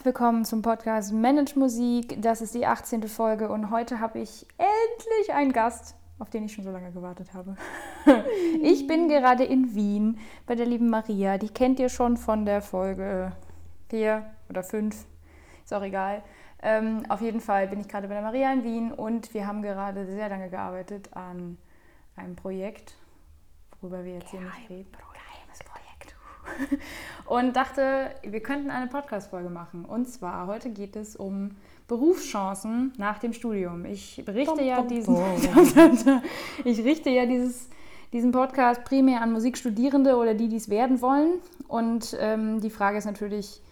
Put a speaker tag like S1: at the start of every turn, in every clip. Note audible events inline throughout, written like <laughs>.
S1: Herzlich willkommen zum Podcast Manage Musik. Das ist die 18. Folge und heute habe ich endlich einen Gast, auf den ich schon so lange gewartet habe. <laughs> Ich bin gerade in Wien bei der lieben Maria. Die kennt ihr schon von der Folge 4 oder 5. Ist auch egal. Ähm, auf jeden Fall bin ich gerade bei der Maria in Wien und wir haben gerade sehr lange gearbeitet an einem Projekt, worüber wir jetzt hier nicht reden. <laughs> und dachte, wir könnten eine Podcast-Folge machen. Und zwar heute geht es um Berufschancen nach dem Studium. Ich berichte bom, ja diesen, <laughs> ich richte ja dieses, diesen Podcast primär an Musikstudierende oder die, die es werden wollen. Und ähm, die Frage ist natürlich,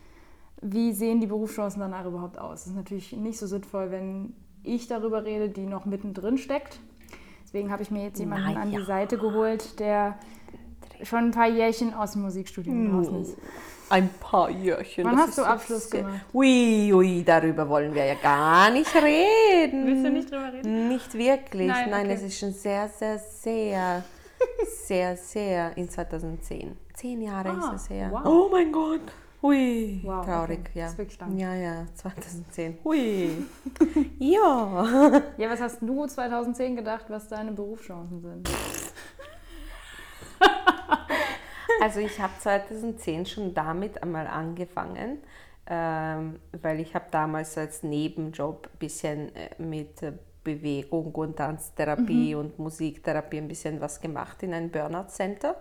S1: wie sehen die Berufschancen danach überhaupt aus? Das ist natürlich nicht so sinnvoll, wenn ich darüber rede, die noch mittendrin steckt. Deswegen habe ich mir jetzt jemanden naja. an die Seite geholt, der schon ein paar Jährchen aus dem Musikstudium draußen ist.
S2: Ein paar Jährchen.
S1: Wann hast du Abschluss gemacht?
S2: Ui, ui, darüber wollen wir ja gar nicht reden.
S1: Willst du nicht drüber reden?
S2: Nicht wirklich. Nein, Nein okay. es ist schon sehr, sehr, sehr, <laughs> sehr, sehr in 2010. Zehn Jahre ah, ist es her.
S1: Wow.
S2: Oh mein Gott. Hui, wow, traurig,
S1: okay.
S2: ja.
S1: Das ist wirklich lang.
S2: Ja, ja, 2010. Hui. <laughs> <laughs> ja.
S1: Ja, was hast du 2010 gedacht, was deine Berufschancen sind?
S2: Also ich habe 2010 schon damit einmal angefangen, ähm, weil ich habe damals als Nebenjob ein bisschen äh, mit Bewegung und Tanztherapie mhm. und Musiktherapie ein bisschen was gemacht in einem Burnout Center.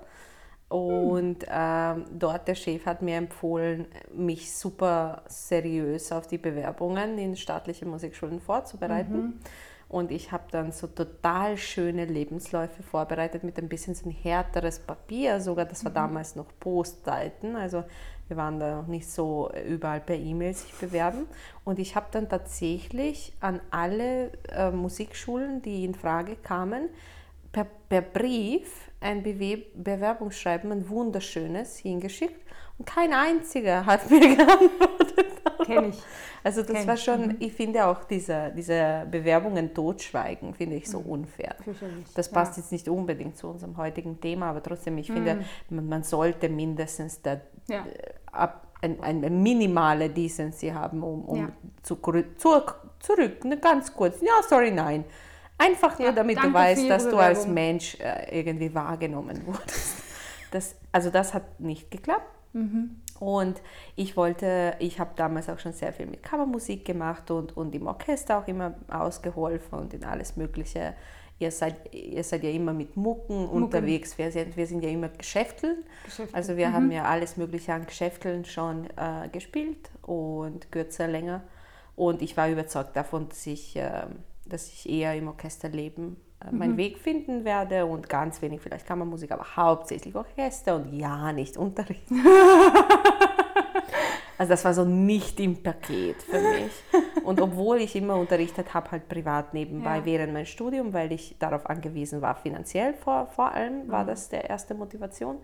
S2: Und ähm, dort der Chef hat mir empfohlen, mich super seriös auf die Bewerbungen in staatliche Musikschulen vorzubereiten. Mhm. Und ich habe dann so total schöne Lebensläufe vorbereitet mit ein bisschen so ein härteres Papier sogar. Das war mhm. damals noch Postzeiten. Also wir waren da noch nicht so überall per E-Mail sich bewerben. Und ich habe dann tatsächlich an alle äh, Musikschulen, die in Frage kamen, per, per Brief ein Bewerbungsschreiben, ein wunderschönes, hingeschickt. Und kein einziger hat <laughs> mir geantwortet.
S1: Kenne ich. <laughs>
S2: Also das Kenn war schon, ich. ich finde auch diese, diese Bewerbungen totschweigen, finde ich so mhm. unfair. Das passt ja. jetzt nicht unbedingt zu unserem heutigen Thema, aber trotzdem, ich mhm. finde, man, man, sollte mindestens da, ja. Äh, ab, ein, eine minimale Decency haben, um, um ja. zu, zu, zurück, ne, ganz kurz, ja, sorry, nein. Einfach nur, damit du weißt, dass du als Mensch äh, irgendwie wahrgenommen <laughs> wurdest. Das, also das hat nicht geklappt. Mhm. Und ich wollte, ich habe damals auch schon sehr viel mit Kammermusik gemacht und, und im Orchester auch immer ausgeholfen und in alles Mögliche. Ihr seid, ihr seid ja immer mit Mucken, Mucken. unterwegs. Wir sind, wir sind ja immer Geschäfteln. Geschäfteln. Also wir mhm. haben ja alles Mögliche an Geschäfteln schon äh, gespielt und kürzer, länger. Und ich war überzeugt davon, dass ich, äh, dass ich eher im Orchesterleben äh, meinen mhm. Weg finden werde und ganz wenig vielleicht Kammermusik, aber hauptsächlich Orchester und ja, nicht Unterricht. <laughs> also das war so nicht im Paket für mich. Und obwohl ich immer unterrichtet habe, halt privat nebenbei ja. während meinem Studium, weil ich darauf angewiesen war, finanziell vor, vor allem, war mhm. das der erste Motivation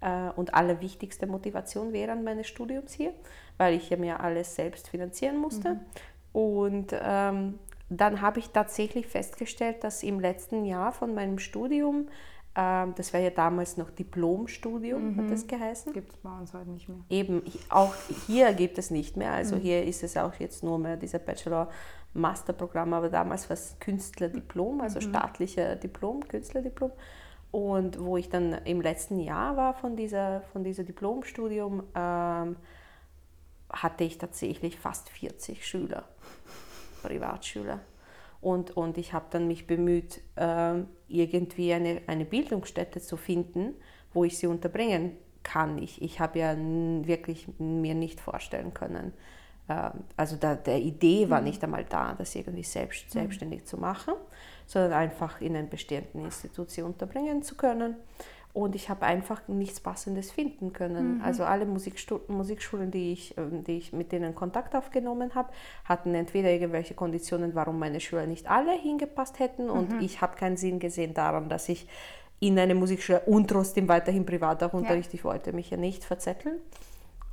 S2: äh, und allerwichtigste Motivation während meines Studiums hier, weil ich ja mir alles selbst finanzieren musste. Mhm. Und ähm, dann habe ich tatsächlich festgestellt, dass im letzten Jahr von meinem Studium, äh, das war ja damals noch Diplomstudium, mhm. hat das geheißen.
S1: Gibt es bei uns heute nicht mehr.
S2: Eben, auch hier gibt es nicht mehr. Also mhm. hier ist es auch jetzt nur mehr dieser Bachelor-Master-Programm, aber damals war es Künstlerdiplom, also mhm. staatlicher Diplom, Künstlerdiplom. Und wo ich dann im letzten Jahr war von dieser, von dieser Diplomstudium, ähm, hatte ich tatsächlich fast 40 Schüler. Privatschüler. Und, und ich habe dann mich bemüht, äh, irgendwie eine, eine Bildungsstätte zu finden, wo ich sie unterbringen kann. Ich, ich habe ja wirklich mir nicht vorstellen können, äh, also da, der Idee war mhm. nicht einmal da, das irgendwie selbst, mhm. selbstständig zu machen, sondern einfach in einer bestehenden Institution unterbringen zu können. Und ich habe einfach nichts Passendes finden können. Mhm. Also alle Musikschulen, die ich, ähm, die ich mit denen Kontakt aufgenommen habe, hatten entweder irgendwelche Konditionen, warum meine Schüler nicht alle hingepasst hätten. Und mhm. ich habe keinen Sinn gesehen daran, dass ich in eine Musikschule und trotzdem weiterhin privat auch unterrichte. Ja. Ich wollte mich ja nicht verzetteln.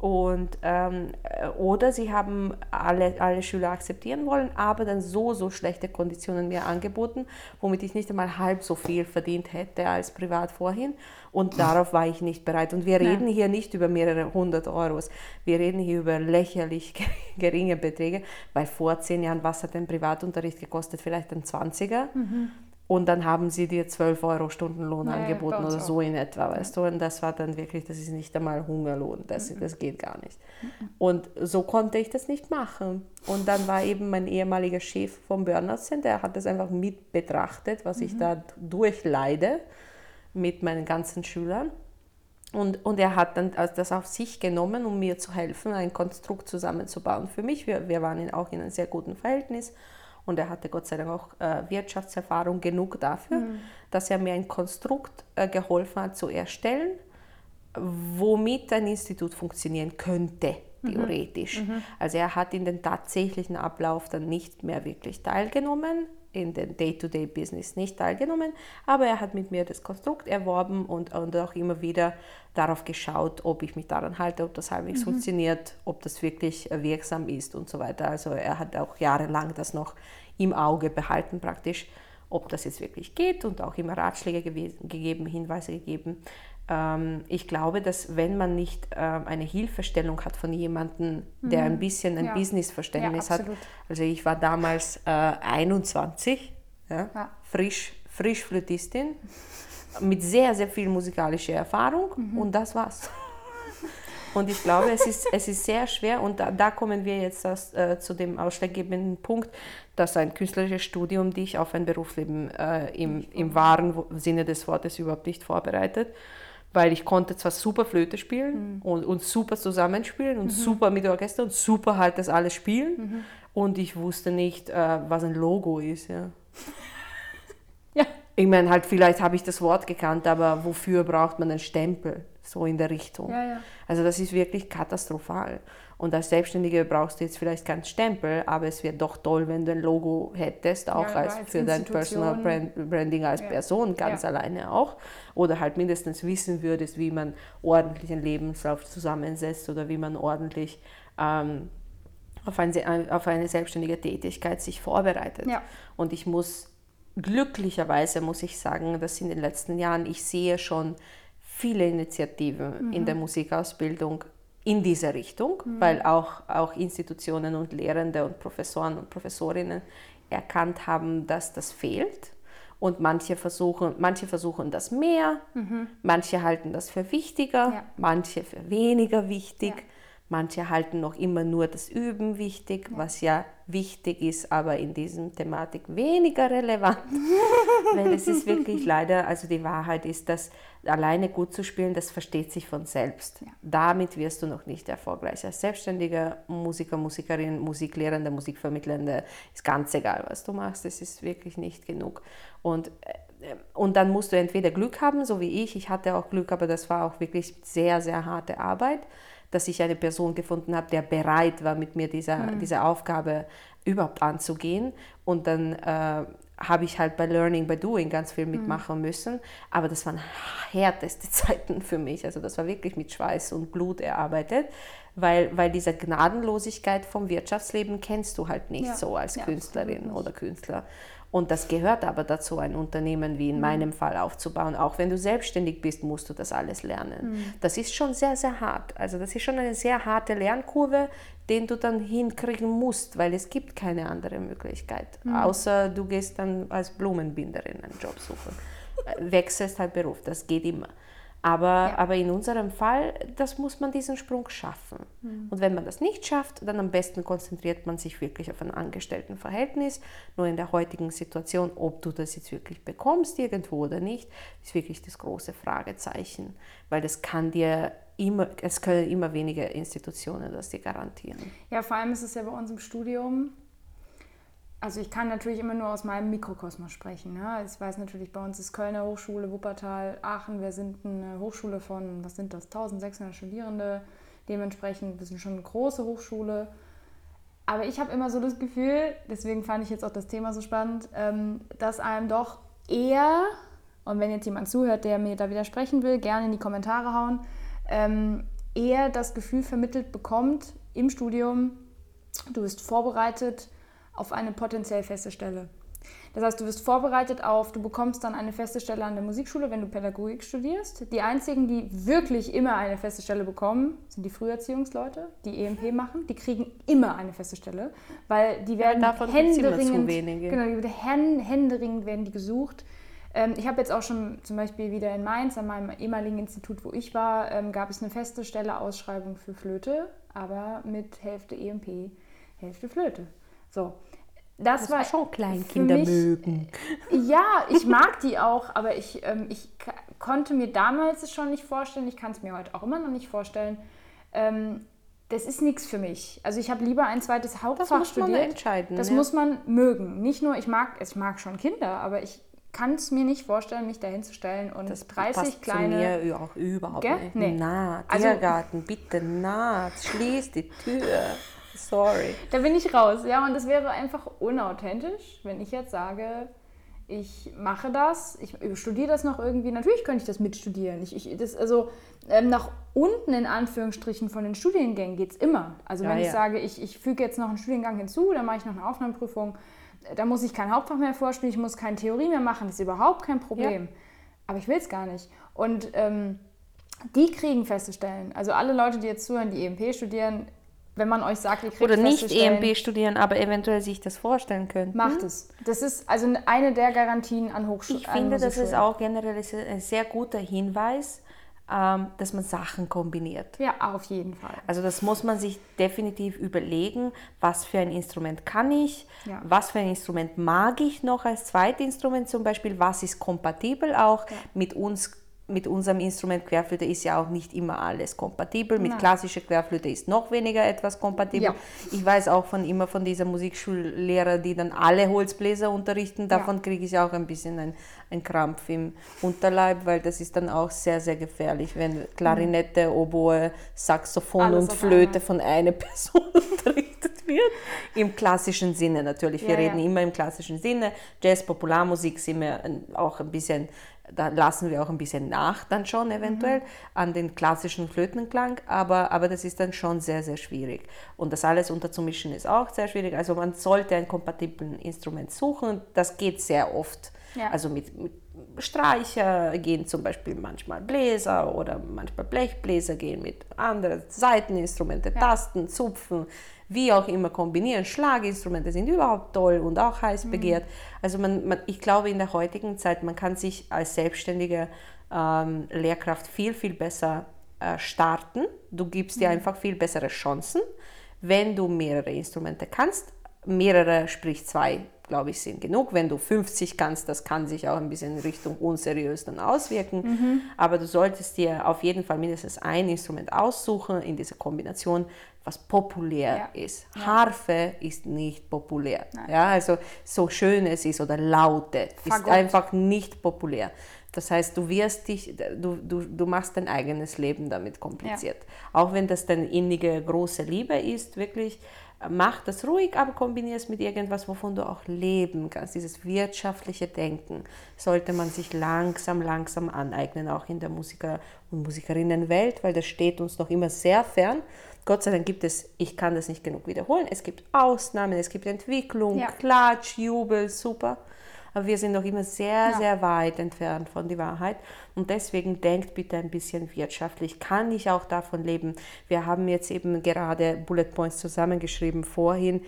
S2: Und, ähm, äh, oder sie haben alle, alle Schüler akzeptieren wollen, aber dann so, so schlechte Konditionen mir angeboten, womit ich nicht einmal halb so viel verdient hätte als privat vorhin. Und darauf war ich nicht bereit. Und wir reden ja. hier nicht über mehrere hundert Euros. Wir reden hier über lächerlich <laughs> geringe Beträge, weil vor zehn Jahren, was hat ein Privatunterricht gekostet? Vielleicht ein 20er. Mhm. Und dann haben sie dir 12 Euro Stundenlohn ja, angeboten oder so in etwa, weißt du? Und das war dann wirklich, das ist nicht einmal Hungerlohn, das, mhm. das geht gar nicht. Mhm. Und so konnte ich das nicht machen. Und dann war eben mein ehemaliger Chef vom Burnout Center, der hat das einfach mit betrachtet, was ich mhm. da durchleide mit meinen ganzen Schülern. Und, und er hat dann das auf sich genommen, um mir zu helfen, ein Konstrukt zusammenzubauen für mich. Wir, wir waren auch in einem sehr guten Verhältnis und er hatte Gott sei Dank auch äh, Wirtschaftserfahrung genug dafür, mhm. dass er mir ein Konstrukt äh, geholfen hat zu erstellen, womit ein Institut funktionieren könnte, mhm. theoretisch. Mhm. Also er hat in den tatsächlichen Ablauf dann nicht mehr wirklich teilgenommen, in den Day-to-Day-Business nicht teilgenommen, aber er hat mit mir das Konstrukt erworben und, und auch immer wieder darauf geschaut, ob ich mich daran halte, ob das halbwegs mhm. funktioniert, ob das wirklich äh, wirksam ist und so weiter. Also er hat auch jahrelang das noch im Auge behalten praktisch, ob das jetzt wirklich geht und auch immer Ratschläge gegeben, Hinweise gegeben. Ähm, ich glaube, dass wenn man nicht ähm, eine Hilfestellung hat von jemandem, der mhm. ein bisschen ein ja. Businessverständnis ja, hat, also ich war damals äh, 21, ja, ja. frisch, frisch Flötistin, mit sehr, sehr viel musikalischer Erfahrung mhm. und das war's. <laughs> Und ich glaube, es ist, es ist sehr schwer und da, da kommen wir jetzt das, äh, zu dem ausschlaggebenden Punkt, dass ein künstlerisches Studium dich auf ein Berufsleben äh, im, im wahren Sinne des Wortes überhaupt nicht vorbereitet weil ich konnte zwar super Flöte spielen mhm. und, und super zusammenspielen und mhm. super mit Orchester und super halt das alles spielen mhm. und ich wusste nicht, äh, was ein Logo ist. Ja. <laughs> ja. Ich meine, halt vielleicht habe ich das Wort gekannt, aber wofür braucht man einen Stempel? So in der Richtung. Ja, ja. Also das ist wirklich katastrophal. Und als Selbstständige brauchst du jetzt vielleicht keinen Stempel, aber es wäre doch toll, wenn du ein Logo hättest, auch ja, als, als, für dein Personal Brand, Branding als. Person, ganz alleine auch. Oder halt mindestens wissen würdest, wie man ordentlich einen Lebenslauf zusammensetzt oder wie man ordentlich ähm, auf, ein, auf, eine selbstständige Tätigkeit sich vorbereitet. Und ich muss glücklicherweise, muss ich sagen, dass in den letzten Jahren, ich sehe schon viele Initiativen mhm. in der Musikausbildung in diese Richtung, mhm. weil auch, auch Institutionen und Lehrende und Professoren und Professorinnen erkannt haben, dass das fehlt. Und manche versuchen, manche versuchen das mehr, mhm. manche halten das für wichtiger, ja. manche für weniger wichtig. Ja. Manche halten noch immer nur das Üben wichtig, ja. was ja wichtig ist, aber in diesem Thematik weniger relevant. <laughs> Weil es ist wirklich leider, also die Wahrheit ist, dass alleine gut zu spielen, das versteht sich von selbst. Ja. Damit wirst du noch nicht erfolgreich. Als selbstständiger Musiker, Musikerin, Musiklehrende, Musikvermittelnde ist ganz egal, was du machst. Es ist wirklich nicht genug. Und äh, und dann musst du entweder Glück haben, so wie ich. Ich hatte auch Glück, aber das war auch wirklich sehr, sehr harte Arbeit dass ich eine Person gefunden habe, der bereit war, mit mir dieser, mhm. diese Aufgabe überhaupt anzugehen. Und dann äh, habe ich halt bei Learning by Doing ganz viel mhm. mitmachen mhm. müssen. Aber das waren härteste <laughs> Zeiten für mich. Also das war wirklich mit Schweiß und Blut erarbeitet, weil, weil diese Gnadenlosigkeit vom Wirtschaftsleben kennst du halt nicht ja. so als ja, Künstlerin oder Künstler. Und das gehört aber dazu, ein Unternehmen wie in mhm. meinem Fall aufzubauen. Auch wenn du selbstständig bist, musst du das alles lernen. Mhm. Das ist schon sehr, sehr hart. Also das ist schon eine sehr harte Lernkurve, den du dann hinkriegen musst, weil es gibt keine andere Möglichkeit. Mhm. Außer du gehst dann als Blumenbinderin einen Job suchen. Wechselst halt Beruf, das geht immer. Aber, ja. aber in unserem Fall, das muss man diesen Sprung schaffen. Mhm. Und wenn man das nicht schafft, dann am besten konzentriert man sich wirklich auf ein Angestelltenverhältnis. Nur in der heutigen Situation, ob du das jetzt wirklich bekommst irgendwo oder nicht, ist wirklich das große Fragezeichen. Weil das kann dir immer, es können immer weniger Institutionen das dir garantieren.
S1: Ja, vor allem ist es ja bei uns im Studium, also ich kann natürlich immer nur aus meinem Mikrokosmos sprechen. Ne? Ich weiß natürlich, bei uns ist Kölner Hochschule, Wuppertal, Aachen. Wir sind eine Hochschule von, was sind das, 1600 Studierende. Dementsprechend, wir sind schon eine große Hochschule. Aber ich habe immer so das Gefühl, deswegen fand ich jetzt auch das Thema so spannend, ähm, dass einem doch eher, und wenn jetzt jemand zuhört, der mir da widersprechen will, gerne in die Kommentare hauen, ähm, eher das Gefühl vermittelt bekommt im Studium, du bist vorbereitet auf eine potenziell feste Stelle. Das heißt, du wirst vorbereitet auf, du bekommst dann eine feste Stelle an der Musikschule, wenn du Pädagogik studierst. Die einzigen, die wirklich immer eine feste Stelle bekommen, sind die Früherziehungsleute, die EMP machen. Die kriegen immer eine feste Stelle, weil die werden ja, händeringend, genau, die händeringend werden die gesucht. Ähm, ich habe jetzt auch schon zum Beispiel wieder in Mainz, an meinem ehemaligen Institut, wo ich war, ähm, gab es eine feste Stelle Ausschreibung für Flöte, aber mit Hälfte EMP, Hälfte Flöte. So. Das, das war schon Kleinkinder mich, mögen. <laughs> Ja, ich mag die auch, aber ich, ähm, ich konnte mir damals es schon nicht vorstellen, ich kann es mir heute auch immer noch nicht vorstellen. Ähm, das ist nichts für mich. Also ich habe lieber ein zweites Hauptfach studiert. Das muss studiert. man entscheiden. Das ja. muss man mögen. Nicht nur, ich mag, ich mag schon Kinder, aber ich kann es mir nicht vorstellen, mich dahin zu stellen und das 30 passt kleine. Zu mir auch überhaupt
S2: Gell? nicht. Nee. Na, Tiergarten, also, bitte, na, schließ die Tür. Sorry.
S1: Da bin ich raus, ja, und das wäre einfach unauthentisch, wenn ich jetzt sage, ich mache das, ich studiere das noch irgendwie. Natürlich könnte ich das mitstudieren. Ich, ich, das, also ähm, nach unten in Anführungsstrichen von den Studiengängen geht es immer. Also ja, wenn ja. ich sage, ich, ich füge jetzt noch einen Studiengang hinzu, dann mache ich noch eine Aufnahmeprüfung da muss ich kein Hauptfach mehr vorstellen, ich muss keine Theorie mehr machen, das ist überhaupt kein Problem. Ja. Aber ich will es gar nicht. Und ähm, die kriegen feste Stellen. Also alle Leute, die jetzt zuhören, die EMP studieren, wenn man euch sagt, ihr kriegt
S2: Oder nicht EMP studieren, aber eventuell sich das vorstellen können.
S1: Macht es. Das ist also eine der Garantien an Hochschulen.
S2: Ich finde, das ist auch generell ein sehr guter Hinweis, ähm, dass man Sachen kombiniert.
S1: Ja, auf jeden Fall.
S2: Also das muss man sich definitiv überlegen, was für ein Instrument kann ich, ja. was für ein Instrument mag ich noch als Zweitinstrument zum Beispiel, was ist kompatibel auch ja. mit uns mit unserem Instrument Querflöte ist ja auch nicht immer alles kompatibel. Mit Nein. klassischer Querflöte ist noch weniger etwas kompatibel. Ja. Ich weiß auch von immer von dieser Musikschullehrer, die dann alle Holzbläser unterrichten. Davon ja. kriege ich auch ein bisschen ein, ein Krampf im Unterleib, weil das ist dann auch sehr, sehr gefährlich, wenn Klarinette, mhm. Oboe, Saxophon alles und Flöte von einer <laughs> Person unterrichtet wird. Im klassischen Sinne natürlich. Wir ja, reden immer im klassischen Sinne. Jazz, Popularmusik sind wir auch ein bisschen da lassen wir auch ein bisschen nach dann schon eventuell mhm. an den klassischen Flötenklang, aber, aber das ist dann schon sehr, sehr schwierig. Und das alles unterzumischen ist auch sehr schwierig. Also man sollte ein kompatiblen Instrument suchen. Das geht sehr oft. Ja. Also mit, mit Streicher gehen zum Beispiel manchmal Bläser oder manchmal Blechbläser gehen mit anderen Seiteninstrumente, ja. Tasten, Zupfen wie auch immer kombinieren. Schlaginstrumente sind überhaupt toll und auch heiß mhm. begehrt. Mhm. Also man, man, ich glaube, in der heutigen Zeit, man kann sich als selbstständige ähm, Lehrkraft viel, viel besser äh, starten. Du gibst mhm. dir einfach viel bessere Chancen, wenn du mehrere Instrumente kannst. Mehrere, sprich zwei glaube ich, sind genug. Wenn du 50 kannst, das kann sich auch ein bisschen in Richtung unseriös dann auswirken. Mhm. Aber du solltest dir auf jeden Fall mindestens ein Instrument aussuchen in dieser Kombination, was populär ja. ist. Ja. Harfe ist nicht populär. Ja, also so schön es ist oder laute Fagott. ist einfach nicht populär. Das heißt, du wirst dich, du, du, du machst dein eigenes Leben damit kompliziert. Ja. Auch wenn das deine innige große Liebe ist, wirklich, mach das ruhig, aber kombiniere es mit irgendwas, wovon du auch leben kannst. Dieses wirtschaftliche Denken sollte man sich langsam, langsam aneignen, auch in der Musiker- und Musikerinnenwelt, weil das steht uns noch immer sehr fern. Gott sei Dank gibt es, ich kann das nicht genug wiederholen, es gibt Ausnahmen, es gibt Entwicklung, ja. Klatsch, Jubel, super aber wir sind noch immer sehr, ja. sehr weit entfernt von der Wahrheit. Und deswegen denkt bitte ein bisschen wirtschaftlich. Kann ich auch davon leben? Wir haben jetzt eben gerade Bullet Points zusammengeschrieben vorhin.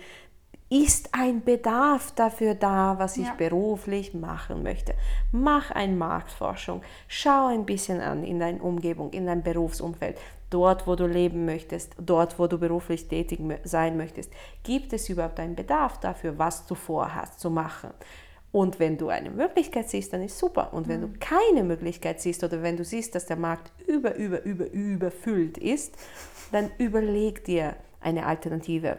S2: Ist ein Bedarf dafür da, was ich ja. beruflich machen möchte? Mach eine Marktforschung. Schau ein bisschen an in deiner Umgebung, in deinem Berufsumfeld dort, wo du leben möchtest, dort, wo du beruflich tätig sein möchtest. Gibt es überhaupt einen Bedarf dafür, was du vorhast zu machen? Und wenn du eine Möglichkeit siehst, dann ist super. Und wenn mhm. du keine Möglichkeit siehst oder wenn du siehst, dass der Markt über, über, über, überfüllt ist, dann überleg dir eine Alternative,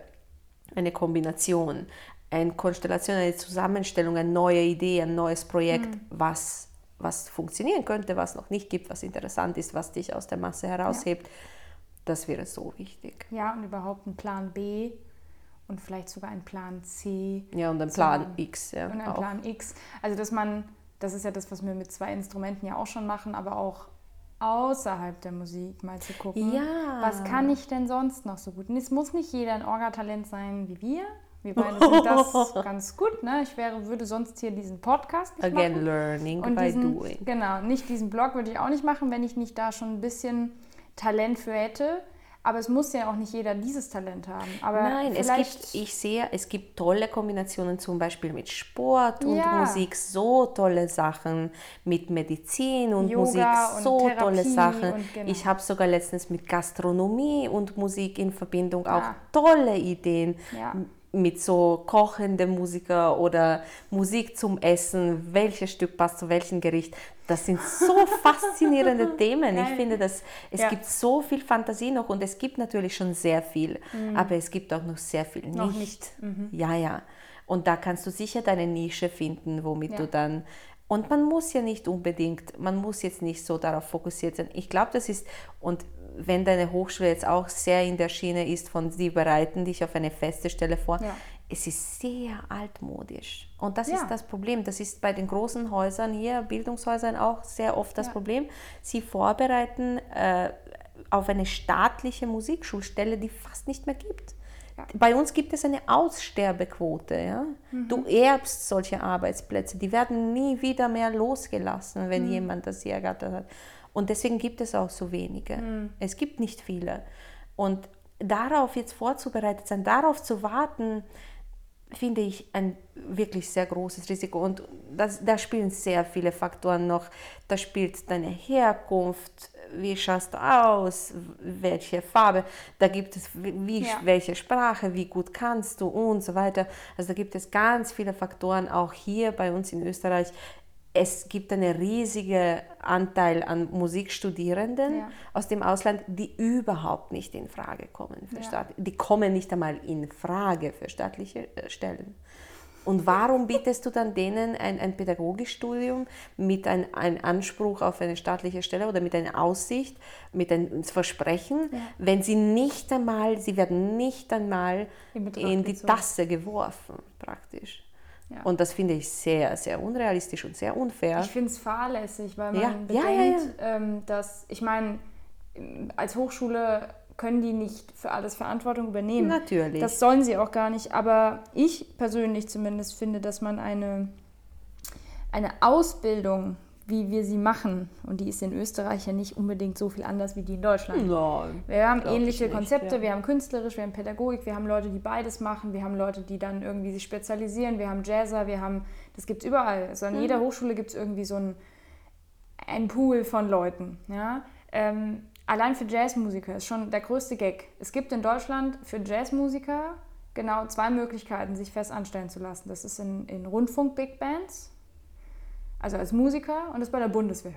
S2: eine Kombination, eine Konstellation, eine Zusammenstellung, eine neue Idee, ein neues Projekt, mhm. was, was funktionieren könnte, was noch nicht gibt, was interessant ist, was dich aus der Masse heraushebt. Ja. Das wäre so wichtig.
S1: Ja, und überhaupt ein Plan B und vielleicht sogar einen Plan C.
S2: Ja, und einen Plan. X. Ja,
S1: und einen auch. Plan X. Also, dass man, das ist ja das, was wir mit zwei Instrumenten ja auch schon machen, aber auch außerhalb der Musik mal zu gucken.
S2: Ja.
S1: Was kann ich denn sonst noch so gut? Und es muss nicht jeder ein Orgatalent sein wie wir. Wir beide sind das <laughs> ganz gut. Ne? Ich wäre, würde sonst hier diesen Podcast nicht
S2: Again,
S1: machen.
S2: learning
S1: Und
S2: by
S1: diesen,
S2: doing.
S1: Genau, nicht diesen Blog würde ich auch nicht machen, wenn ich nicht da schon ein bisschen Talent für hätte. Aber es muss ja auch nicht jeder dieses Talent haben. Aber
S2: Nein, es gibt, ich sehe, es gibt tolle Kombinationen, zum Beispiel mit Sport und
S1: Ja.
S2: Musik, so tolle Sachen, mit Medizin und
S1: Yoga
S2: Musik,
S1: und
S2: so
S1: Therapie
S2: tolle Sachen.
S1: und genau.
S2: Ich habe sogar letztens mit Gastronomie und Musik in Verbindung auch
S1: Ja.
S2: tolle Ideen.
S1: Ja.
S2: Mit so kochende Musiker oder Musik zum Essen, welches Stück passt zu welchem Gericht. Das sind so <laughs> faszinierende Themen. Ich
S1: Geil.
S2: finde, dass es
S1: Ja.
S2: gibt so viel Fantasie noch und es gibt natürlich schon sehr viel, aber es gibt auch noch sehr viel
S1: Mhm. Noch
S2: nicht.
S1: nicht.
S2: Ja, ja. Und da kannst du sicher deine Nische finden, womit
S1: Ja.
S2: du dann. Und man muss ja nicht unbedingt, man muss jetzt nicht so darauf fokussiert sein. Ich glaube, das ist, und wenn deine Hochschule jetzt auch sehr in der Schiene ist, von sie bereiten dich auf eine feste Stelle vor,
S1: Ja.
S2: es ist sehr altmodisch. Und das
S1: Ja.
S2: ist das Problem. Das ist bei den großen Häusern hier, Bildungshäusern auch sehr oft das
S1: Ja.
S2: Problem. Sie vorbereiten äh, auf eine staatliche Musikschulstelle, die fast nicht mehr gibt. Bei uns gibt es eine Aussterbequote. Ja? Du erbst solche Arbeitsplätze, die werden nie wieder mehr losgelassen, wenn jemand das hier ergattert hat. Und deswegen gibt es auch so wenige. Es gibt nicht viele. Und darauf jetzt vorzubereitet sein, darauf zu warten, finde ich ein wirklich sehr großes Risiko. Und das, da spielen sehr viele Faktoren noch. Da spielt deine Herkunft, wie schaust du aus, welche Farbe, da gibt es wie,
S1: Ja.
S2: welche Sprache, wie gut kannst du und so weiter. Also da gibt es ganz viele Faktoren, auch hier bei uns in Österreich. Es gibt einen riesigen Anteil an Musikstudierenden
S1: Ja.
S2: aus dem Ausland, die überhaupt nicht in Frage kommen. Für
S1: Ja.
S2: Staat, die kommen nicht einmal in Frage für staatliche äh, Stellen. Und warum bietest du dann denen ein, ein Pädagogikstudium mit einem ein Anspruch auf eine staatliche Stelle oder mit einer Aussicht, mit einem Versprechen, wenn sie nicht einmal, sie werden nicht einmal
S1: In
S2: die. Tasse geworfen, praktisch.
S1: Ja.
S2: Und das finde ich sehr, sehr unrealistisch und sehr unfair.
S1: Ich finde es fahrlässig, weil man
S2: Ja,
S1: bedenkt,
S2: ja,
S1: Ähm, dass, ich meine, als Hochschule können die nicht für alles Verantwortung übernehmen.
S2: Natürlich.
S1: Das sollen sie auch gar nicht. Aber ich persönlich zumindest finde, dass man eine, eine Ausbildung, wie wir sie machen, und die ist in Österreich ja nicht unbedingt so viel anders wie die in Deutschland.
S2: Nein.
S1: Wir haben ähnliche
S2: nicht,
S1: Konzepte,
S2: ja.
S1: wir haben künstlerisch, wir haben Pädagogik, wir haben Leute, die beides machen, wir haben Leute, die dann irgendwie sich spezialisieren, wir haben Jazzer, wir haben, das gibt es überall. Also an
S2: Mhm.
S1: jeder Hochschule gibt es irgendwie so ein, ein Pool von Leuten. Ja? Ähm, allein für Jazzmusiker ist schon der größte Gag. Es gibt in Deutschland für Jazzmusiker genau zwei Möglichkeiten, sich fest anstellen zu lassen. Das ist in, in Rundfunk-Big Bands, also als Musiker und das bei der Bundeswehr.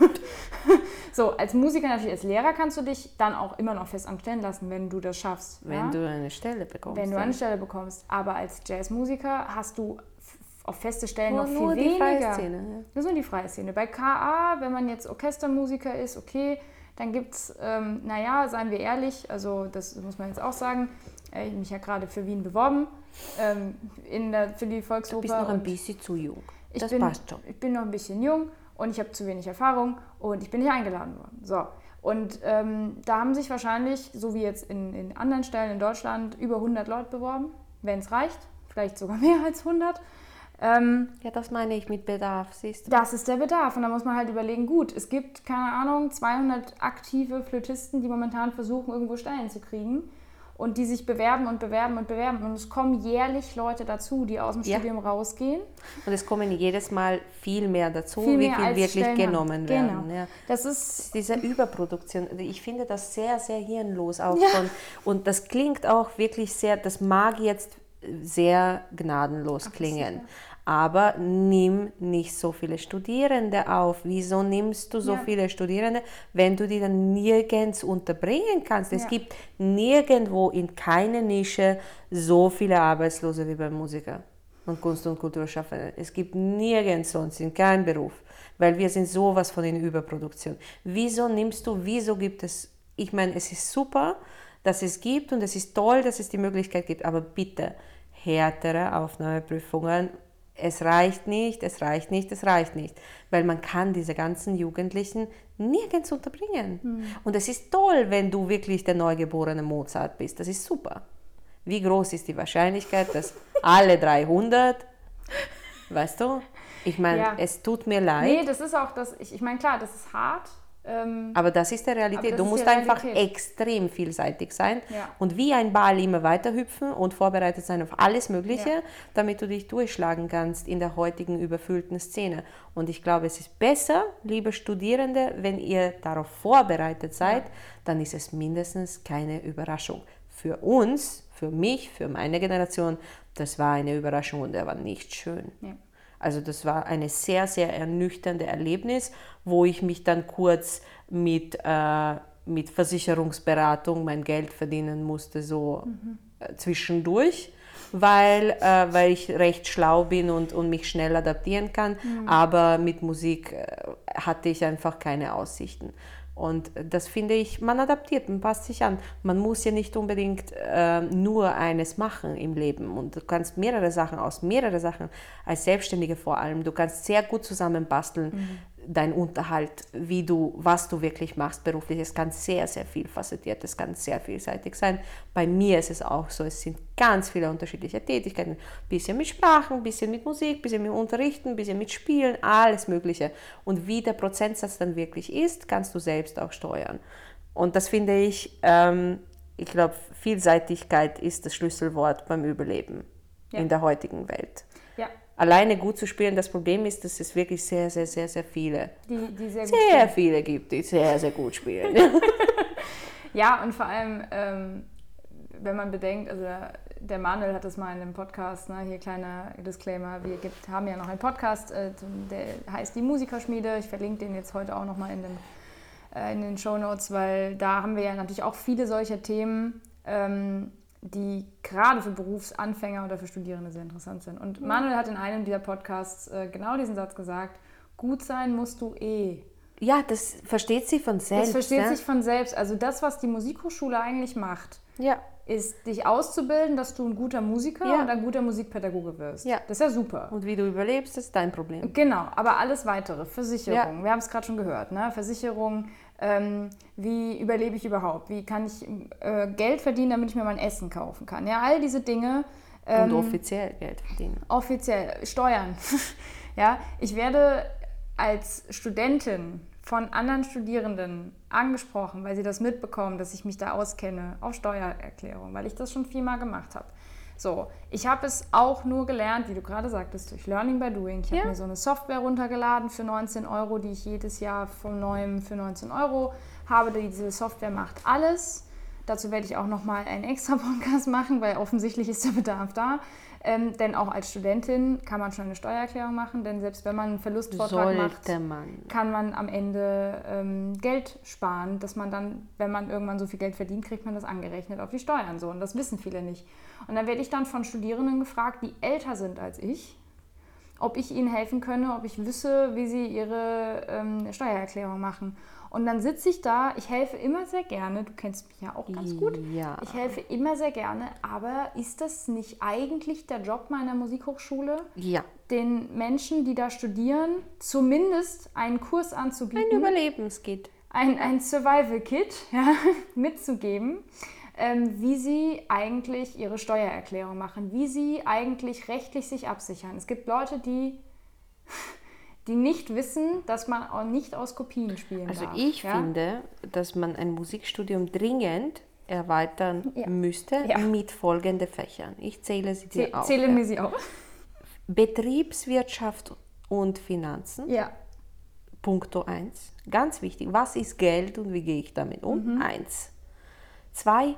S1: <laughs> so, als Musiker natürlich, als Lehrer kannst du dich dann auch immer noch fest anstellen lassen, wenn du das schaffst.
S2: Wenn
S1: ja?
S2: du eine Stelle bekommst.
S1: wenn du eine Stelle bekommst. Aber als Jazzmusiker hast du auf feste Stellen
S2: Nur-
S1: noch viel
S2: nur die freie
S1: weniger.
S2: Szene, ja.
S1: Das ist nur die freie Szene. Bei KA, wenn man jetzt Orchestermusiker ist, okay, dann gibt es, ähm, naja, seien wir ehrlich, also das muss man jetzt auch sagen, äh, ich habe mich ja gerade für Wien beworben, ähm, in der, für die Volksoper.
S2: Du bist noch ein bisschen zu jung.
S1: Ich
S2: das
S1: bin,
S2: passt schon.
S1: Ich bin noch ein bisschen jung und ich habe zu wenig Erfahrung und ich bin nicht eingeladen worden. So. Und ähm, da haben sich wahrscheinlich, so wie jetzt in, in anderen Stellen in Deutschland, über 100 Leute beworben, wenn es reicht, vielleicht sogar mehr als 100. Ähm,
S2: Ja, das meine ich mit Bedarf, siehst du.
S1: das ist der Bedarf und da muss man halt überlegen, gut, es gibt, keine Ahnung, 200 aktive Flötisten, die momentan versuchen, irgendwo Stellen zu kriegen und die sich bewerben und bewerben und bewerben und es kommen jährlich Leute dazu, die aus dem
S2: Ja.
S1: Studium rausgehen.
S2: Und es kommen jedes Mal viel mehr dazu,
S1: Viel
S2: wie
S1: mehr
S2: viel
S1: als
S2: wirklich
S1: Stellen haben.
S2: genommen
S1: Genau.
S2: werden. Ja.
S1: Das ist
S2: Diese Überproduktion, ich finde das sehr, sehr hirnlos auch
S1: Ja.
S2: von, und das klingt auch wirklich sehr, das mag jetzt sehr gnadenlos klingen, aber nimm nicht so viele Studierende auf. Wieso nimmst du so
S1: Ja.
S2: viele Studierende, wenn du die dann nirgends unterbringen kannst? Es
S1: Ja.
S2: gibt nirgendwo in keiner Nische so viele Arbeitslose wie beim Musiker und Kunst- und Kulturschaffenden. Es gibt nirgends sonst in keinem Beruf, weil wir sind sowas von in Überproduktion. Wieso nimmst du, wieso gibt es, ich meine, es ist super, dass es gibt und es ist toll, dass es die Möglichkeit gibt, aber bitte härtere Aufnahmeprüfungen. Es reicht nicht, es reicht nicht, es reicht nicht, weil man kann diese ganzen Jugendlichen nirgends unterbringen. Mhm. Und es ist toll, wenn du wirklich der neugeborene Mozart bist. Das ist super. Wie groß ist die Wahrscheinlichkeit, dass <laughs> alle 300, weißt du? Ich meine, ja. es tut mir leid.
S1: Nee, das ist auch das, ich, ich meine, klar, das ist hart,
S2: ähm, aber das ist die Realität. Du musst einfach extrem vielseitig sein ja. und wie ein Ball immer weiter hüpfen und vorbereitet sein auf alles Mögliche, ja. damit du dich durchschlagen kannst in der heutigen überfüllten Szene. Und ich glaube, es ist besser, liebe Studierende, wenn ihr darauf vorbereitet seid, ja. dann ist es mindestens keine Überraschung. Für uns, für mich, für meine Generation, das war eine Überraschung und er war nicht schön. Also das war ein sehr, sehr ernüchterndes Erlebnis, wo ich mich dann kurz mit, äh, mit Versicherungsberatung mein Geld verdienen musste, so mhm. äh, zwischendurch, weil, äh, weil ich recht schlau bin und, und mich schnell adaptieren kann. Mhm. Aber mit Musik äh, hatte ich einfach keine Aussichten. Und das finde ich, man adaptiert, man passt sich an. Man muss ja nicht unbedingt äh, nur eines machen im Leben. Und du kannst mehrere Sachen aus, mehrere Sachen als Selbstständige vor allem. Du kannst sehr gut zusammen basteln. Mhm dein Unterhalt, wie du, was du wirklich machst beruflich. Es kann sehr, sehr viel facettiert, es kann sehr vielseitig sein. Bei mir ist es auch so, es sind ganz viele unterschiedliche Tätigkeiten. Ein bisschen mit Sprachen, ein bisschen mit Musik, ein bisschen mit Unterrichten, ein bisschen mit Spielen, alles Mögliche. Und wie der Prozentsatz dann wirklich ist, kannst du selbst auch steuern. Und das finde ich, ähm, ich glaube, Vielseitigkeit ist das Schlüsselwort beim Überleben ja. in der heutigen Welt alleine gut zu spielen. Das Problem ist, dass es wirklich sehr, sehr, sehr, sehr viele, die, die sehr, sehr viele gibt, die sehr, sehr gut spielen. <laughs>
S1: ja, und vor allem, ähm, wenn man bedenkt, also der Manuel hat das mal in einem Podcast, ne, hier kleiner Disclaimer, wir gibt, haben ja noch einen Podcast, äh, der heißt Die Musikerschmiede. Ich verlinke den jetzt heute auch nochmal in, äh, in den Show Notes, weil da haben wir ja natürlich auch viele solcher Themen. Ähm, die gerade für Berufsanfänger oder für Studierende sehr interessant sind. Und Manuel hat in einem dieser Podcasts äh, genau diesen Satz gesagt, gut sein musst du eh.
S2: Ja, das versteht sie von selbst.
S1: Das versteht ja? sich von selbst. Also das, was die Musikhochschule eigentlich macht, ja. ist dich auszubilden, dass du ein guter Musiker ja. und ein guter Musikpädagoge wirst. Ja. Das ist ja super.
S2: Und wie du überlebst, ist dein Problem.
S1: Genau, aber alles weitere, Versicherung, wir haben es gerade schon gehört, ne? Versicherung, ähm, wie überlebe ich überhaupt, wie kann ich äh, Geld verdienen, damit ich mir mein Essen kaufen kann. Ja, all diese Dinge.
S2: Ähm, Und offiziell Geld verdienen.
S1: Offiziell, Steuern. <laughs> ja, ich werde als Studentin von anderen Studierenden angesprochen, weil sie das mitbekommen, dass ich mich da auskenne, auf Steuererklärung, weil ich das schon viermal gemacht habe. So, ich habe es auch nur gelernt, wie du gerade sagtest, durch Learning by Doing. Ich ja. habe mir so eine Software runtergeladen für 19 Euro, die ich jedes Jahr von neuem für 19 Euro habe. Diese Software macht alles. Dazu werde ich auch nochmal einen extra <laughs> Podcast machen, weil offensichtlich ist der Bedarf da. Ähm, denn auch als Studentin kann man schon eine Steuererklärung machen, denn selbst wenn man einen Verlustvortrag macht, man. kann man am Ende ähm, Geld sparen, dass man dann, wenn man irgendwann so viel Geld verdient, kriegt man das angerechnet auf die Steuern. So. Und das wissen viele nicht. Und dann werde ich dann von Studierenden gefragt, die älter sind als ich, ob ich ihnen helfen könne, ob ich wüsste, wie sie ihre ähm, Steuererklärung machen. Und dann sitze ich da, ich helfe immer sehr gerne, du kennst mich ja auch ganz gut. Ja. Ich helfe immer sehr gerne, aber ist das nicht eigentlich der Job meiner Musikhochschule?
S2: Ja.
S1: Den Menschen, die da studieren, zumindest einen Kurs anzubieten.
S2: Ein Überlebenskit.
S1: Ein, ein Survival-Kit <laughs> ja, mitzugeben ähm, wie sie eigentlich ihre Steuererklärung machen, wie sie eigentlich rechtlich sich absichern. Es gibt Leute, die, die nicht wissen, dass man auch nicht aus Kopien spielen
S2: also
S1: darf.
S2: Also ich ja? finde, dass man ein Musikstudium dringend erweitern ja. müsste ja. mit folgenden Fächern. Ich zähle sie dir auf.
S1: Zähle mir sie auf.
S2: Betriebswirtschaft und Finanzen.
S1: Ja.
S2: Punkto 1. Ganz wichtig. Was ist Geld und wie gehe ich damit um? Mhm. Eins. Zwei.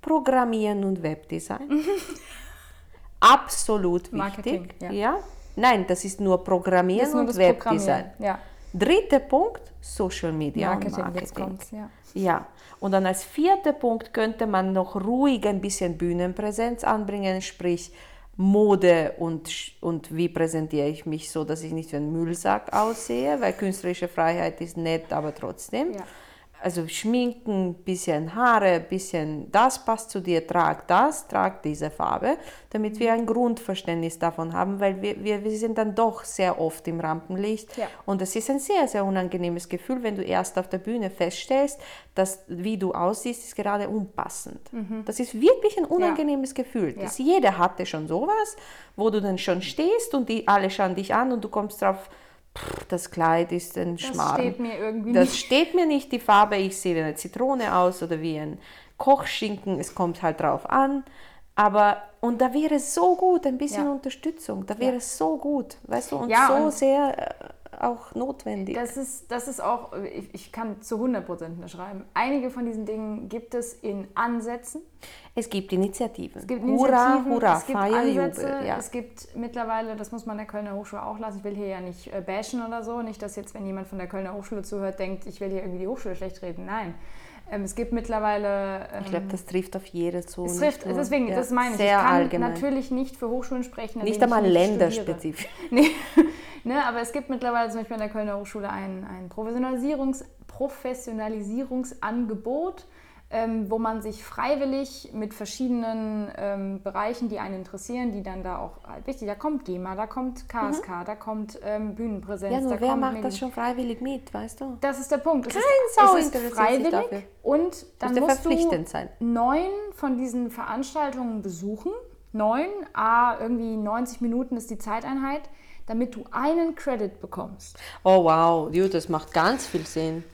S2: Programmieren und Webdesign. <laughs> Absolut wichtig. Marketing, ja. ja. Nein, das ist nur Programmieren ist nur und Webdesign. Ja. Dritter Punkt, Social Media Marketing. Und Marketing. ja. ja, und dann als vierter Punkt könnte man noch ruhig ein bisschen Bühnenpräsenz anbringen, sprich Mode und, und wie präsentiere ich mich so, dass ich nicht wie ein Müllsack aussehe, weil künstlerische Freiheit ist nett, aber trotzdem. Ja Also schminken, bisschen Haare, bisschen das passt zu dir, trag das, trag diese Farbe, damit wir ein Grundverständnis davon haben, weil wir, wir, wir sind dann doch sehr oft im Rampenlicht. Ja. Und es ist ein sehr, sehr unangenehmes Gefühl, wenn du erst auf der Bühne feststellst, dass wie du aussiehst, ist gerade unpassend. Mhm. Das ist wirklich ein unangenehmes ja. Gefühl. Das ja. Jeder hatte schon sowas, wo du dann schon stehst und die alle schauen dich an und du kommst drauf, das Kleid ist ein Schmarrn. Das steht mir irgendwie Das nicht. steht mir nicht, die Farbe. Ich sehe wie eine Zitrone aus oder wie ein Kochschinken. Es kommt halt drauf an. Aber, und da wäre es so gut, ein bisschen ja. Unterstützung. Da wäre es so gut, weißt du, und ja, so und sehr äh, auch notwendig.
S1: Das ist, das ist auch, ich, ich kann zu 100 Prozent unterschreiben. Einige von diesen Dingen gibt es in Ansätzen.
S2: Es gibt Initiativen.
S1: Es gibt Initiativen, hurra, hurra, es gibt Feier, Ansätze, Jubel, ja. es gibt mittlerweile, das muss man der Kölner Hochschule auch lassen, ich will hier ja nicht äh, bashen oder so, nicht, dass jetzt, wenn jemand von der Kölner Hochschule zuhört, denkt, ich will hier irgendwie die Hochschule schlecht reden. Nein. Ähm, es gibt mittlerweile.
S2: Ähm, ich glaube, das trifft auf jede zu.
S1: Es trifft, deswegen, ja, das meine ich. Sehr ich kann allgemein. natürlich nicht für Hochschulen sprechen.
S2: Nicht einmal länderspezifisch. <laughs>
S1: nee. <laughs> ne, aber es gibt mittlerweile zum Beispiel an der Kölner Hochschule ein, ein Professionalisierungs, Professionalisierungsangebot ähm, wo man sich freiwillig mit verschiedenen ähm, Bereichen, die einen interessieren, die dann da auch halt wichtig, da kommt GEMA, da kommt KSK, mhm. da kommt ähm, Bühnenpräsenz.
S2: Ja, nur
S1: wer
S2: macht Medien. das schon freiwillig mit, weißt du?
S1: Das ist der Punkt.
S2: Es Kein ist, Sau
S1: es ist freiwillig und dann musst du
S2: sein.
S1: neun von diesen Veranstaltungen besuchen. Neun, a irgendwie 90 Minuten ist die Zeiteinheit damit du einen Credit bekommst.
S2: Oh wow, das macht ganz viel Sinn.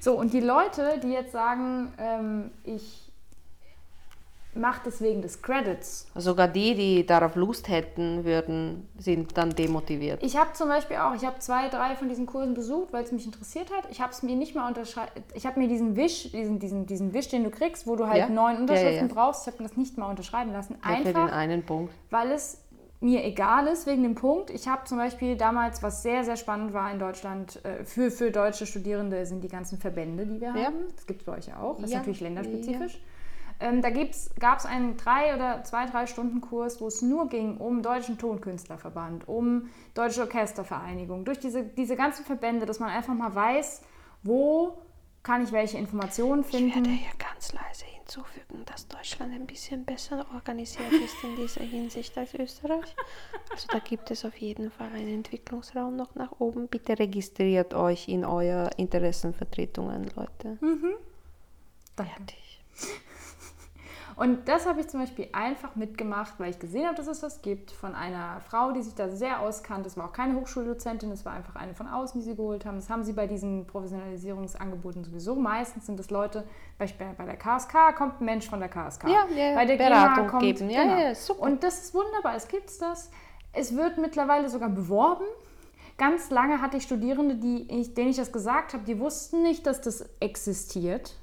S1: So, und die Leute, die jetzt sagen, ähm, ich mache das wegen des Credits.
S2: Sogar die, die darauf Lust hätten, würden, sind dann demotiviert.
S1: Ich habe zum Beispiel auch, ich habe zwei, drei von diesen Kursen besucht, weil es mich interessiert hat. Ich habe es mir nicht mal unterschreiben, ich habe mir diesen Wisch, diesen, diesen, diesen Wisch, den du kriegst, wo du halt ja? neun Unterschriften ja, ja, brauchst, ich habe mir das nicht mal unterschreiben lassen. Einfach,
S2: für den einen Punkt.
S1: Weil es mir egal ist wegen dem Punkt. Ich habe zum Beispiel damals, was sehr, sehr spannend war in Deutschland, äh, für, für deutsche Studierende sind die ganzen Verbände, die wir ja. haben. Das gibt es bei euch auch. Das ja. ist natürlich länderspezifisch. Ja. Ähm, da gab es einen drei oder zwei, drei Stunden Kurs, wo es nur ging um Deutschen Tonkünstlerverband, um Deutsche Orchestervereinigung, durch diese, diese ganzen Verbände, dass man einfach mal weiß, wo kann ich welche Informationen finden. Ich
S2: werde hier ganz leise hinzufügen, dass Deutschland ein bisschen besser organisiert ist in dieser Hinsicht als Österreich. Also da gibt es auf jeden Fall einen Entwicklungsraum noch nach oben. Bitte registriert euch in euer Interessenvertretungen, Leute. Mhm.
S1: Fertig. Und das habe ich zum Beispiel einfach mitgemacht, weil ich gesehen habe, dass es das gibt, von einer Frau, die sich da sehr auskannt. Das war auch keine Hochschuldozentin, das war einfach eine von außen, die sie geholt haben. Das haben sie bei diesen Professionalisierungsangeboten sowieso. Meistens sind das Leute, beispielsweise bei der KSK kommt ein Mensch von der KSK.
S2: Ja, ja
S1: bei der
S2: Beratung
S1: GEMA kommt,
S2: geben. Ja, genau. ja, super.
S1: Und das ist wunderbar, es gibt das. Es wird mittlerweile sogar beworben. Ganz lange hatte ich Studierende, die ich, denen ich das gesagt habe, die wussten nicht, dass das existiert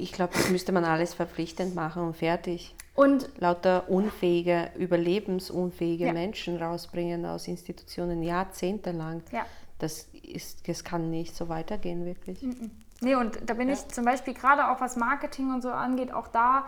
S2: ich glaube, das müsste man alles verpflichtend machen und fertig.
S1: Und
S2: lauter unfähige, überlebensunfähige ja. Menschen rausbringen aus Institutionen jahrzehntelang.
S1: Ja.
S2: Das, ist, das kann nicht so weitergehen, wirklich.
S1: Mhm. Nee, und da bin ja. ich zum Beispiel gerade auch was Marketing und so angeht, auch da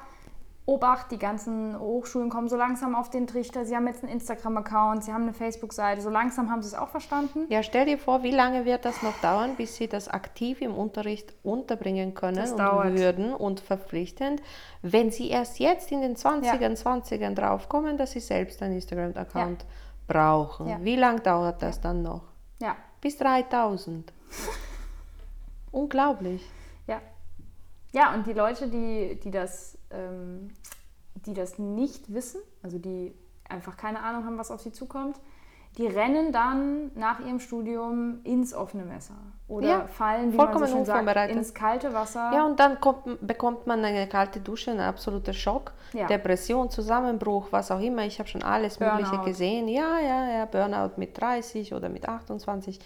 S1: Obacht, die ganzen Hochschulen kommen so langsam auf den Trichter. Sie haben jetzt einen Instagram-Account, sie haben eine Facebook-Seite. So langsam haben sie es auch verstanden.
S2: Ja, stell dir vor, wie lange wird das noch dauern, bis sie das aktiv im Unterricht unterbringen können das und dauert. würden und verpflichtend, wenn sie erst jetzt in den 20ern, ja. 20ern draufkommen, dass sie selbst einen Instagram-Account ja. brauchen. Ja. Wie lange dauert das dann noch?
S1: Ja.
S2: Bis 3000. <laughs> Unglaublich.
S1: Ja. Und die Leute, die, die das ähm, die das nicht wissen, also die einfach keine Ahnung haben, was auf sie zukommt, die rennen dann nach ihrem Studium ins offene Messer oder ja, fallen, wie man so schön sagt, ins kalte Wasser.
S2: Ja, und dann kommt, bekommt man eine kalte Dusche, ein absoluter Schock, ja. Depression, Zusammenbruch, was auch immer. Ich habe schon alles Burnout. Mögliche gesehen. Ja, ja, ja, Burnout mit 30 oder mit 28.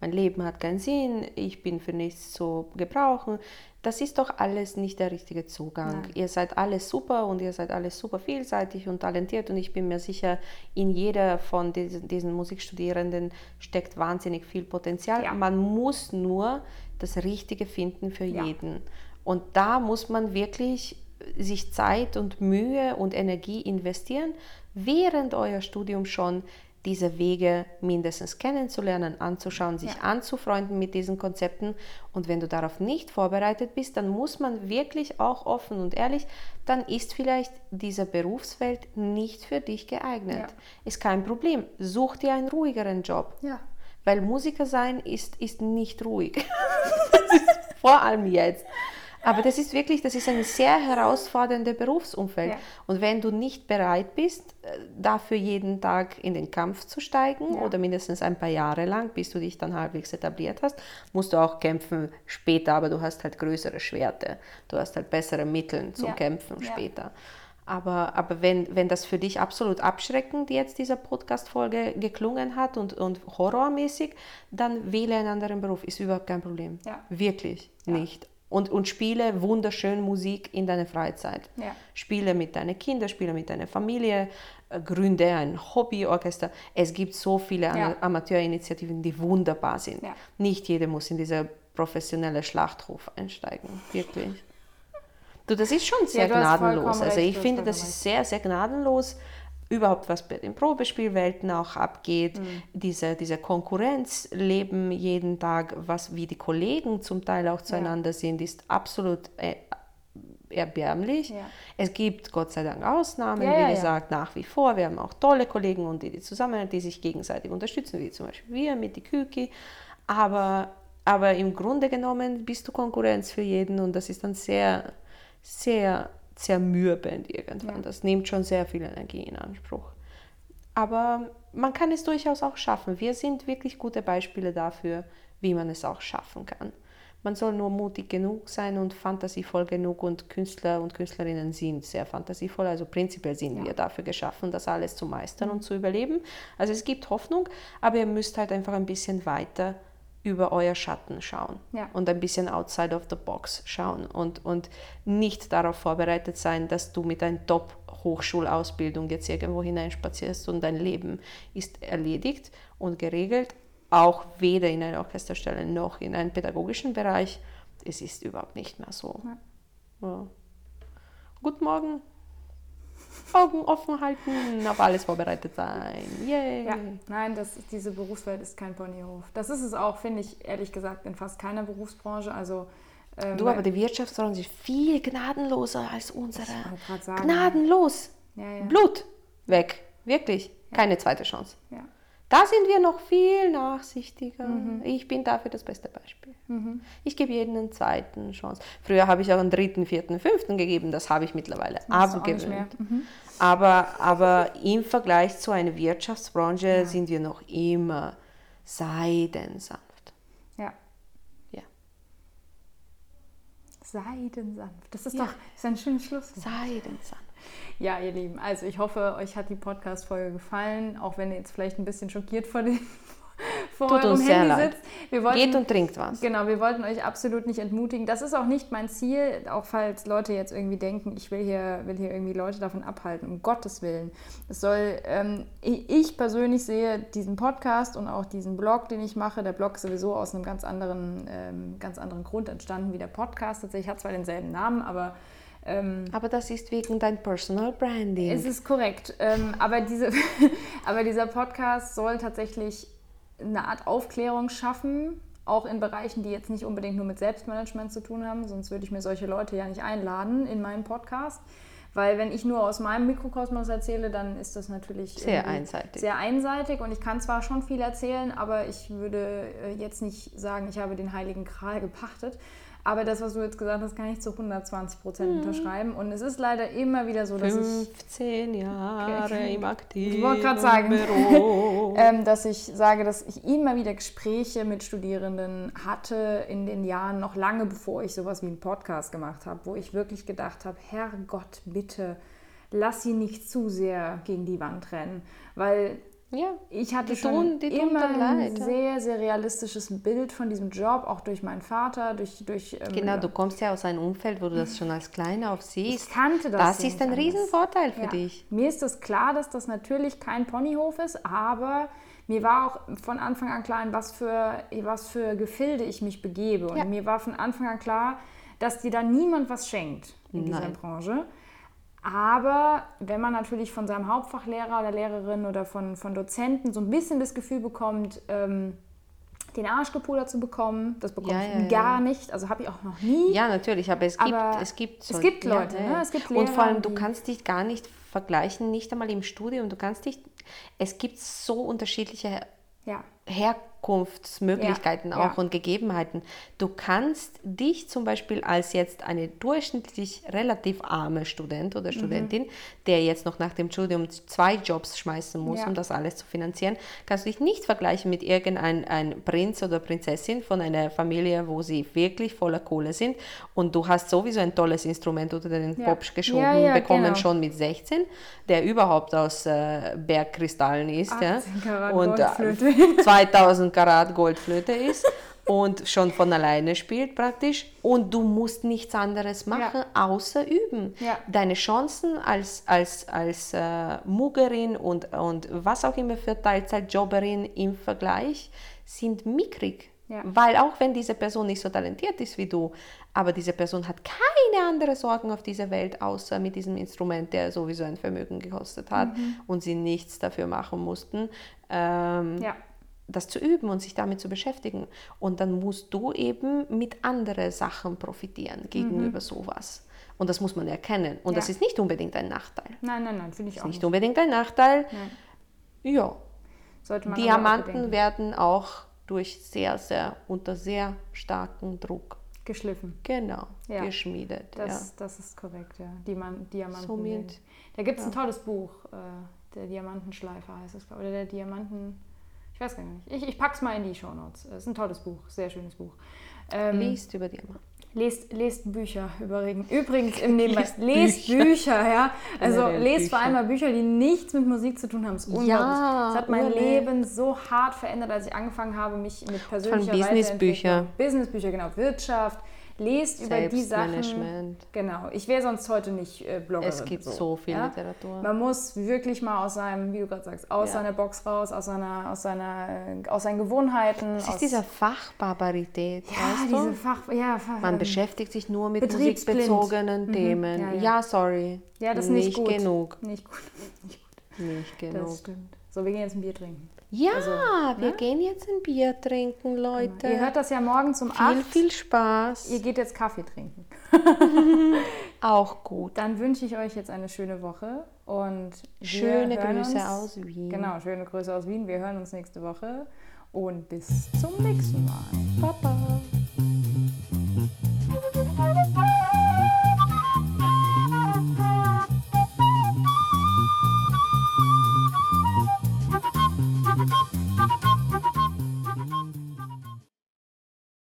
S2: Mein Leben hat keinen Sinn, ich bin für nichts zu gebrauchen das ist doch alles nicht der richtige Zugang. Nein. Ihr seid alles super und ihr seid alles super vielseitig und talentiert und ich bin mir sicher, in jeder von diesen, diesen Musikstudierenden steckt wahnsinnig viel Potenzial. Ja. Man muss nur das Richtige finden für ja. jeden. Und da muss man wirklich sich Zeit und Mühe und Energie investieren, während euer Studium schon diese Wege mindestens kennenzulernen, anzuschauen, sich ja. anzufreunden mit diesen Konzepten. Und wenn du darauf nicht vorbereitet bist, dann muss man wirklich auch offen und ehrlich, dann ist vielleicht diese Berufswelt nicht für dich geeignet. Ja. Ist kein Problem. Such dir einen ruhigeren Job.
S1: Ja.
S2: Weil Musiker sein ist, ist nicht ruhig. <laughs> vor allem jetzt. Aber das ist wirklich, das ist ein sehr herausforderndes Berufsumfeld. Ja. Und wenn du nicht bereit bist, äh, dafür jeden Tag in den Kampf zu steigen ja. oder mindestens ein paar Jahre lang, bis du dich dann halbwegs etabliert hast, musst du auch kämpfen später, aber du hast halt größere Schwerte. Du hast halt bessere Mittel zum ja. Kämpfen später. Aber, aber wenn, wenn das für dich absolut abschreckend jetzt diese Podcast-Folge geklungen hat und, und horrormäßig, dann wähle einen anderen Beruf. Ist überhaupt kein Problem. Wirklich nicht. Und, und spiele wunderschön Musik in deiner Freizeit.
S1: Ja.
S2: Spiele mit deinen Kindern, spiele mit deiner Familie, äh, gründe ein Hobbyorchester. Es gibt so viele ja. Amateurinitiativen, die wunderbar sind.
S1: Ja.
S2: Nicht jeder muss in dieser professionelle Schlachtruf einsteigen. Wirklich. Du, das ist schon sehr gnadenlos. Also ich finde, das ist sehr, sehr gnadenlos, überhaupt was bei den Probespielwelten auch abgeht. Mhm. Diese, diese Konkurrenz leben jeden Tag, was wie die Kollegen zum Teil auch zueinander ja. sind, ist absolut äh, erbärmlich.
S1: Ja.
S2: Es gibt Gott sei Dank Ausnahmen, wie gesagt, nach wie vor. Wir haben auch tolle Kollegen und die, die zusammen, die sich gegenseitig unterstützen, wie zum Beispiel wir mit die Küki. Aber, aber im Grunde genommen bist du Konkurrenz für jeden und das ist dann sehr sehr zermürbend irgendwann. Ja. Das nimmt schon sehr viel Energie in Anspruch. Aber man kann es durchaus auch schaffen. Wir sind wirklich gute Beispiele dafür, wie man es auch schaffen kann. Man soll nur mutig genug sein und fantasievoll genug und Künstler und Künstlerinnen sind sehr fantasievoll. Also prinzipiell sind ja. wir dafür geschaffen, das alles zu meistern und zu überleben. Also es gibt Hoffnung, aber ihr müsst halt einfach ein bisschen weiter über euer Schatten schauen
S1: ja.
S2: und ein bisschen outside of the box schauen und, und nicht darauf vorbereitet sein, dass du mit einer Top-Hochschulausbildung jetzt irgendwo hineinspazierst und dein Leben ist erledigt und geregelt, auch weder in einer Orchesterstelle noch in einem pädagogischen Bereich. Es ist überhaupt nicht mehr so. Ja. Ja. Guten Morgen. Augen offen halten, auf alles vorbereitet sein. Yay.
S1: Ja, nein, das ist, diese Berufswelt ist kein Ponyhof. Das ist es auch, finde ich, ehrlich gesagt, in fast keiner Berufsbranche. Also,
S2: ähm, du, aber die Wirtschaftsbranche ist viel gnadenloser als unsere. Gnadenlos.
S1: Ja, ja.
S2: Blut weg. Wirklich. Keine zweite Chance.
S1: Ja.
S2: Da sind wir noch viel nachsichtiger. Mhm. Ich bin dafür das beste Beispiel.
S1: Mhm.
S2: Ich gebe jedem eine zweite Chance. Früher habe ich auch einen dritten, vierten, fünften gegeben. Das habe ich mittlerweile abgewöhnt. Mhm. Aber, aber im Vergleich zu einer Wirtschaftsbranche ja. sind wir noch immer seidensanft.
S1: Ja.
S2: Ja.
S1: Seidensanft. Das ist ja. doch das ist ein schönes Schluss.
S2: Seidensanft.
S1: Ja, ihr Lieben, also ich hoffe, euch hat die Podcast-Folge gefallen, auch wenn ihr jetzt vielleicht ein bisschen schockiert vor dem <laughs> vor
S2: Tut uns Handy sehr sitzt. Wir wollten, Geht und trinkt was.
S1: Genau, wir wollten euch absolut nicht entmutigen. Das ist auch nicht mein Ziel, auch falls Leute jetzt irgendwie denken, ich will hier, will hier irgendwie Leute davon abhalten, um Gottes Willen. Es soll, ähm, ich persönlich sehe diesen Podcast und auch diesen Blog, den ich mache, der Blog ist sowieso aus einem ganz anderen, ähm, ganz anderen Grund entstanden wie der Podcast. Tatsächlich hat zwar denselben Namen, aber
S2: ähm, aber das ist wegen dein Personal Branding.
S1: Es ist korrekt. Ähm, aber, diese, <laughs> aber dieser Podcast soll tatsächlich eine Art Aufklärung schaffen, auch in Bereichen, die jetzt nicht unbedingt nur mit Selbstmanagement zu tun haben, sonst würde ich mir solche Leute ja nicht einladen in meinen Podcast. Weil wenn ich nur aus meinem Mikrokosmos erzähle, dann ist das natürlich
S2: sehr einseitig.
S1: Sehr einseitig und ich kann zwar schon viel erzählen, aber ich würde äh, jetzt nicht sagen, ich habe den heiligen Kral gepachtet. Aber das, was du jetzt gesagt hast, kann ich zu 120 Prozent mhm. unterschreiben. Und es ist leider immer wieder so, dass
S2: 15
S1: ich...
S2: Jahre okay. im aktiven
S1: Ich wollte gerade sagen, <laughs> ähm, dass ich sage, dass ich immer wieder Gespräche mit Studierenden hatte in den Jahren, noch lange bevor ich sowas wie einen Podcast gemacht habe, wo ich wirklich gedacht habe, Herrgott, bitte, lass sie nicht zu sehr gegen die Wand rennen. Weil
S2: ja,
S1: ich hatte die schon tun, immer ein sehr, sehr realistisches Bild von diesem Job, auch durch meinen Vater, durch... durch
S2: ähm, genau, du kommst ja aus einem Umfeld, wo du das schon als Kleiner auf siehst.
S1: Ich kannte
S2: das Das ist ein Riesenvorteil für ja. dich.
S1: Mir ist es klar, dass das natürlich kein Ponyhof ist, aber mir war auch von Anfang an klar, in was für, was für Gefilde ich mich begebe. Und ja. mir war von Anfang an klar, dass dir da niemand was schenkt in Nein. dieser Branche. Aber wenn man natürlich von seinem Hauptfachlehrer oder Lehrerin oder von, von Dozenten so ein bisschen das Gefühl bekommt, ähm, den Arsch gepudert zu bekommen, das bekomme ja, ich ja, gar ja. nicht. Also habe ich auch noch nie.
S2: Ja, natürlich, aber es gibt, aber es gibt,
S1: so, es gibt Leute, ne? es gibt
S2: Lehrer, Und vor allem, du kannst dich gar nicht vergleichen, nicht einmal im Studium. Du kannst dich, es gibt so unterschiedliche Herkunft Herkunftsmöglichkeiten ja, auch ja. und Gegebenheiten. Du kannst dich zum Beispiel als jetzt eine durchschnittlich relativ arme Student oder mhm. Studentin, mhm. der jetzt noch nach dem Studium zwei Jobs schmeißen muss, ja. um das alles zu finanzieren, kannst du dich nicht vergleichen mit irgendeinem Prinz oder Prinzessin von einer Familie, wo sie wirklich voller Kohle sind und du hast sowieso ein tolles Instrument unter den. Popsch geschoben bekommen, genau. schon mit 16, der überhaupt aus äh, Bergkristallen ist. Ja? Und äh, 2000 Karat Goldflöte ist und schon von alleine spielt praktisch und du musst nichts anderes machen, ja. außer üben. Ja. Deine Chancen als, als, als äh, Muggerin und, und was auch immer für Teilzeitjobberin im Vergleich sind mickrig. Ja. Weil auch wenn diese Person nicht so talentiert ist wie du, aber diese Person hat keine anderen Sorgen auf dieser Welt, außer mit diesem Instrument, der sowieso ein Vermögen gekostet hat mhm. und sie nichts dafür machen mussten. Ähm, ja das zu üben und sich damit zu beschäftigen. Und dann musst du eben mit anderen Sachen profitieren gegenüber mhm. sowas. Und das muss man erkennen. Und ja. das ist nicht unbedingt ein Nachteil.
S1: Nein, nein, nein, finde ich
S2: auch.
S1: Ist
S2: nicht, nicht unbedingt ein Nachteil. Nein. Ja. Diamanten werden auch durch sehr, sehr, unter sehr starken Druck
S1: geschliffen.
S2: Genau, ja. geschmiedet.
S1: Das, ja. das ist korrekt, ja. Diamanten. Somit, da gibt es ja. ein tolles Buch, äh, der Diamantenschleifer heißt es, oder der Diamanten ich weiß gar nicht. Ich, ich pack's mal in die Show Notes. Es ist ein tolles Buch, sehr schönes Buch.
S2: Ähm, Liest über die immer.
S1: Lest, lest Bücher übrigens, übrigens im <laughs> Nebenbei. Lest, lest Bücher. Bücher. ja. Also lest Bücher. vor allem mal Bücher, die nichts mit Musik zu tun haben. Das ist unglaublich. Ja, das hat mein urle. Leben so hart verändert, als ich angefangen habe, mich mit persönlicher
S2: Von Businessbücher.
S1: Businessbücher, genau. Wirtschaft, lest über die Sachen. Genau. Ich wäre sonst heute nicht äh, Bloggerin.
S2: Es gibt so, so viel ja? Literatur.
S1: Man muss wirklich mal aus seinem, wie du gerade sagst, aus ja. seiner Box raus, aus seiner, aus seiner, äh, aus seinen Gewohnheiten.
S2: Es ist diese Fachbarbarität,
S1: ja, weißt diese du? Fach, ja,
S2: Fach, Man ähm, beschäftigt sich nur mit musikbezogenen mhm. Themen. Ja, ja. sorry.
S1: Ja, das ist nicht, nicht gut.
S2: genug.
S1: Nicht gut. <laughs>
S2: Nicht gut. Nicht genug.
S1: Das stimmt. So, wir gehen jetzt ein Bier trinken.
S2: Ja, also, wir ne? gehen jetzt ein Bier trinken, Leute.
S1: Ihr hört das ja morgen zum
S2: viel, 8. Viel Spaß.
S1: Ihr geht jetzt Kaffee trinken. <laughs>
S2: Auch gut.
S1: Dann wünsche ich euch jetzt eine schöne Woche und
S2: schöne Grüße
S1: uns,
S2: aus Wien.
S1: Genau, schöne Grüße aus Wien. Wir hören uns nächste Woche und bis zum nächsten Mal. Baba.